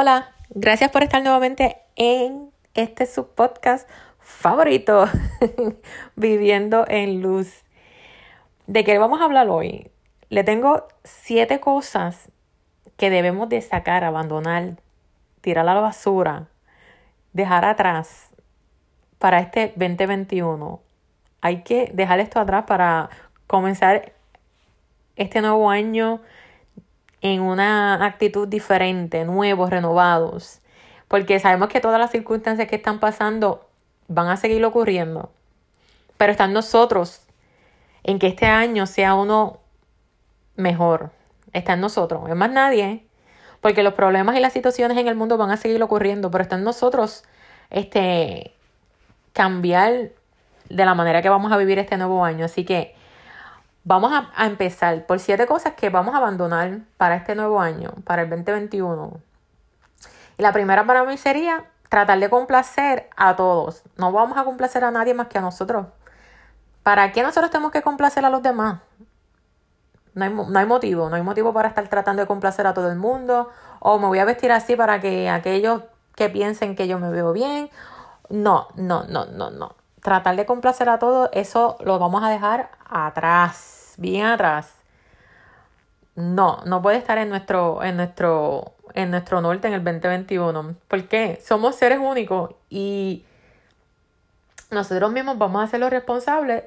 Hola, gracias por estar nuevamente en este subpodcast favorito, Viviendo en Luz. ¿De qué vamos a hablar hoy? Le tengo siete cosas que debemos de sacar, abandonar, tirar a la basura, dejar atrás para este 2021. Hay que dejar esto atrás para comenzar este nuevo año en una actitud diferente, nuevos, renovados, porque sabemos que todas las circunstancias que están pasando van a seguir ocurriendo, pero están nosotros en que este año sea uno mejor, está en nosotros, es más nadie, porque los problemas y las situaciones en el mundo van a seguir ocurriendo, pero está en nosotros este cambiar de la manera que vamos a vivir este nuevo año, así que Vamos a, empezar por siete cosas que vamos a abandonar para este nuevo año, para el 2021. Y la primera para mí sería tratar de complacer a todos. No vamos a complacer a nadie más que a nosotros. ¿Para qué nosotros tenemos que complacer a los demás? No hay, no hay, motivo, no hay motivo para estar tratando de complacer a todo el mundo o me voy a vestir así para que aquellos que piensen que yo me veo bien. No, no, no, no, no. Tratar de complacer a todos, eso lo vamos a dejar atrás bien atrás, no, no puede estar en nuestro, en nuestro, en nuestro norte en el 2021. ¿Por qué? Somos seres únicos y nosotros mismos vamos a ser los responsables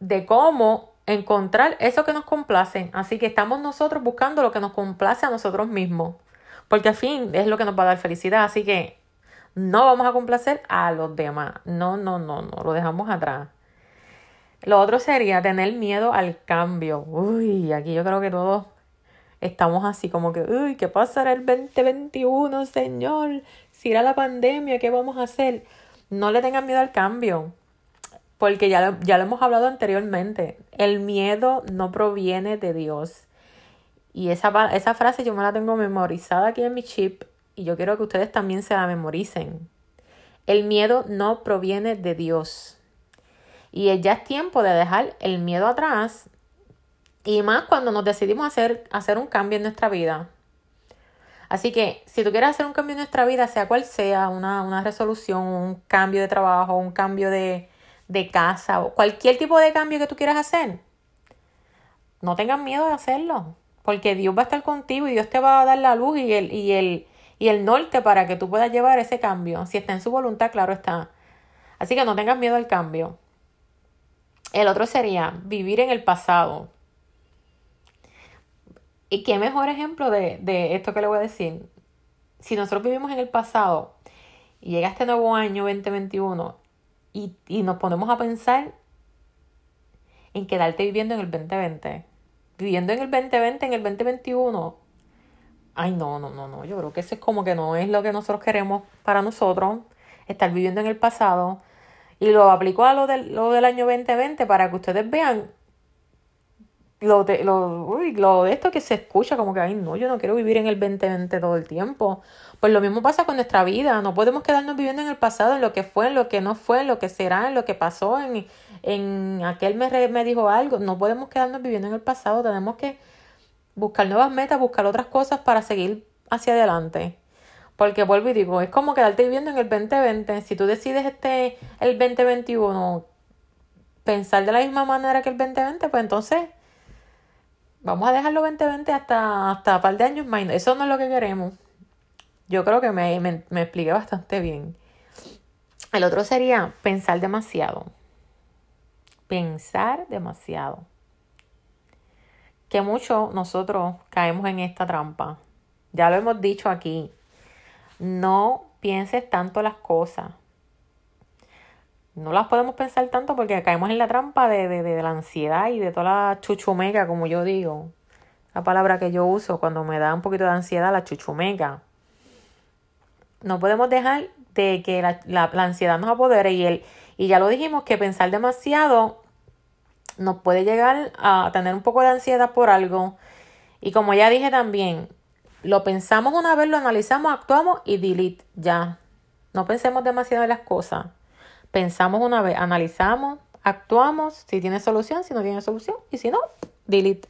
de cómo encontrar eso que nos complace. Así que estamos nosotros buscando lo que nos complace a nosotros mismos. Porque al fin es lo que nos va a dar felicidad. Así que no vamos a complacer a los demás. No, no, no, no. Lo dejamos atrás. Lo otro sería tener miedo al cambio. Uy, aquí yo creo que todos estamos así como que, uy, ¿qué pasará el 2021, señor? Si era la pandemia, ¿qué vamos a hacer? No le tengan miedo al cambio, porque ya lo, ya lo hemos hablado anteriormente. El miedo no proviene de Dios. Y esa, esa frase yo me la tengo memorizada aquí en mi chip y yo quiero que ustedes también se la memoricen. El miedo no proviene de Dios. Y ya es tiempo de dejar el miedo atrás y más cuando nos decidimos hacer, hacer un cambio en nuestra vida. Así que si tú quieres hacer un cambio en nuestra vida, sea cual sea, una, una resolución, un cambio de trabajo, un cambio de, de casa o cualquier tipo de cambio que tú quieras hacer, no tengas miedo de hacerlo, porque Dios va a estar contigo y Dios te va a dar la luz y el, y el, y el norte para que tú puedas llevar ese cambio. Si está en su voluntad, claro está. Así que no tengas miedo al cambio. El otro sería vivir en el pasado. ¿Y qué mejor ejemplo de, esto que le voy a decir? Si nosotros vivimos en el pasado y llega este nuevo año 2021 y, y nos ponemos a pensar en quedarte viviendo en el 2020, viviendo en el 2020, en el 2021, ay no, no, no, no, yo creo que eso es como que no es lo que nosotros queremos para nosotros, estar viviendo en el pasado, y lo aplico a lo del, lo del año 2020 para que ustedes vean lo de, lo, uy, lo de esto que se escucha como que, ay, no, yo no quiero vivir en el 2020 todo el tiempo. Pues lo mismo pasa con nuestra vida. No podemos quedarnos viviendo en el pasado, en lo que fue, en lo que no fue, en lo que será, en lo que pasó, en, en aquel me, me dijo algo. No podemos quedarnos viviendo en el pasado. Tenemos que buscar nuevas metas, buscar otras cosas para seguir hacia adelante. Porque vuelvo y digo, es como quedarte viviendo en el 2020. Si tú decides este, el 2021 pensar de la misma manera que el 2020, pues entonces vamos a dejarlo 2020 hasta, hasta un par de años más. Eso no es lo que queremos. Yo creo que me, me, me expliqué bastante bien. El otro sería pensar demasiado. Pensar demasiado. Que mucho nosotros caemos en esta trampa. Ya lo hemos dicho aquí. No pienses tanto las cosas. No las podemos pensar tanto porque caemos en la trampa de, de, la ansiedad y de toda la chuchumeca, como yo digo. La palabra que yo uso cuando me da un poquito de ansiedad, la chuchumeca. No podemos dejar de que la, la, la ansiedad nos apodere y, el, y ya lo dijimos que pensar demasiado nos puede llegar a tener un poco de ansiedad por algo. Y como ya dije también, lo pensamos una vez, lo analizamos, actuamos y delete, ya. No pensemos demasiado en las cosas. Pensamos una vez, analizamos, actuamos, si tiene solución, si no tiene solución, y si no, delete.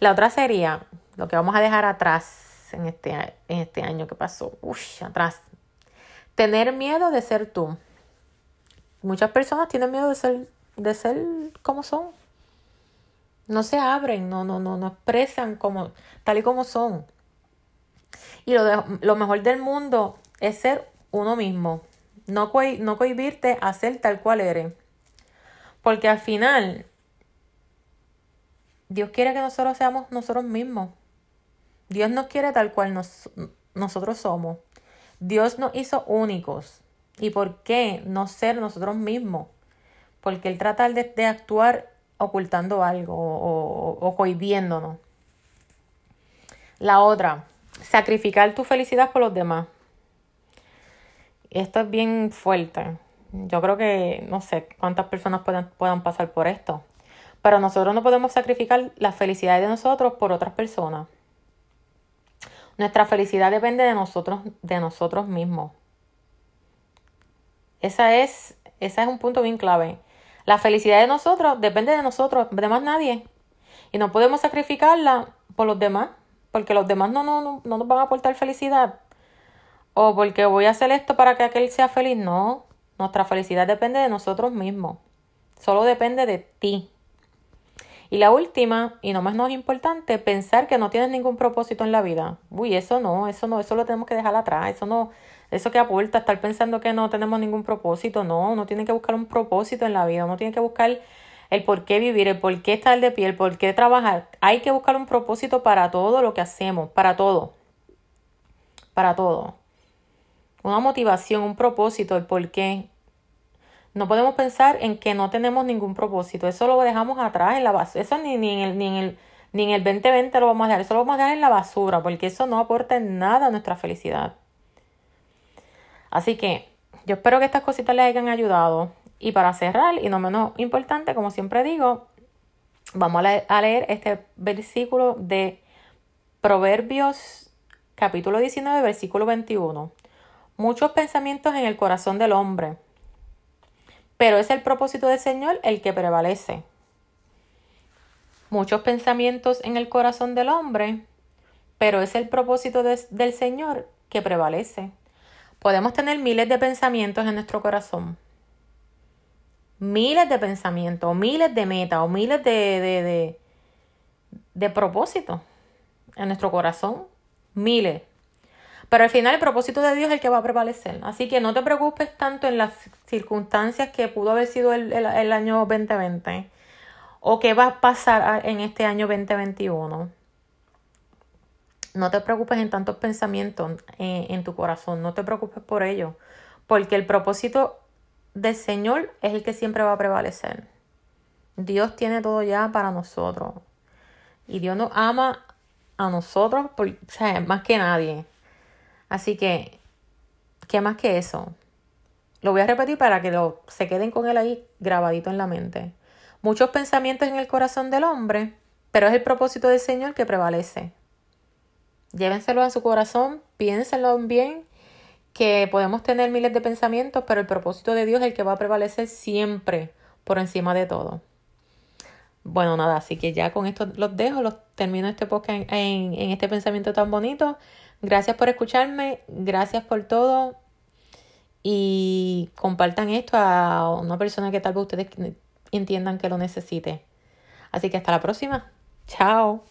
La otra sería, lo que vamos a dejar atrás, en este, en este año que pasó. Uy, atrás. Tener miedo de ser tú. Muchas personas tienen miedo de ser, de ser como son. No se abren, no, no, no, no expresan como, tal y como son. Y lo, lo mejor del mundo es ser uno mismo. No, no cohibirte a ser tal cual eres. Porque al final, Dios quiere que nosotros seamos nosotros mismos. Dios nos quiere tal cual nosotros somos. Dios nos hizo únicos. ¿Y por qué no ser nosotros mismos? Porque Él trata de, actuar ocultando algo o, o cohibiéndonos. La otra, sacrificar tu felicidad por los demás. Esto es bien fuerte. Yo creo que no sé cuántas personas puedan, puedan pasar por esto. Pero nosotros no podemos sacrificar la felicidad de nosotros por otras personas. Nuestra felicidad depende de nosotros, de nosotros mismos. Esa es, esa es un punto bien clave. La felicidad de nosotros depende de nosotros, de más nadie. Y no podemos sacrificarla por los demás, porque los demás no, no, no nos van a aportar felicidad. O porque voy a hacer esto para que aquel sea feliz. No, nuestra felicidad depende de nosotros mismos. Solo depende de ti. Y la última, y no menos importante, pensar que no tienes ningún propósito en la vida. Uy, eso no, eso no, eso lo tenemos que dejar atrás. Eso no, eso que aporta, estar pensando que no tenemos ningún propósito. No, uno tiene que buscar un propósito en la vida. Uno tiene que buscar el por qué vivir, el por qué estar de pie, el por qué trabajar. Hay que buscar un propósito para todo lo que hacemos, para todo. Para todo. Una motivación, un propósito, el por qué. No podemos pensar en que no tenemos ningún propósito. Eso lo dejamos atrás en la basura. Eso ni, ni, en el, ni, en el, ni en el 2020 lo vamos a dejar. Eso lo vamos a dejar en la basura porque eso no aporta nada a nuestra felicidad. Así que yo espero que estas cositas les hayan ayudado. Y para cerrar, y no menos importante, como siempre digo, vamos a leer este versículo de Proverbios capítulo 19, versículo 21. Muchos pensamientos en el corazón del hombre pero es el propósito del Señor el que prevalece. Muchos pensamientos en el corazón del hombre, pero es el propósito del Señor que prevalece. Podemos tener miles de pensamientos en nuestro corazón. Miles de pensamientos, miles de metas, o miles de, de, de, de propósitos en nuestro corazón. Miles. Pero al final el propósito de Dios es el que va a prevalecer. Así que no te preocupes tanto en las circunstancias que pudo haber sido el, año 2020 o qué va a pasar en este año 2021. No te preocupes en tantos pensamientos en, en tu corazón, no te preocupes por ello, porque el propósito del Señor es el que siempre va a prevalecer. Dios tiene todo ya para nosotros. Y Dios nos ama a nosotros por, más que nadie. Así que, ¿qué más que eso? Lo voy a repetir para que lo, se queden con él ahí grabadito en la mente. Muchos pensamientos en el corazón del hombre, pero es el propósito del Señor que prevalece. Llévenselo a su corazón, piénsenlo bien, que podemos tener miles de pensamientos, pero el propósito de Dios es el que va a prevalecer siempre por encima de todo. Bueno, nada, así que ya con esto los dejo, los termino este podcast en este pensamiento tan bonito. Gracias por escucharme, gracias por todo y compartan esto a una persona que tal vez ustedes entiendan que lo necesite. Así que hasta la próxima. Chao.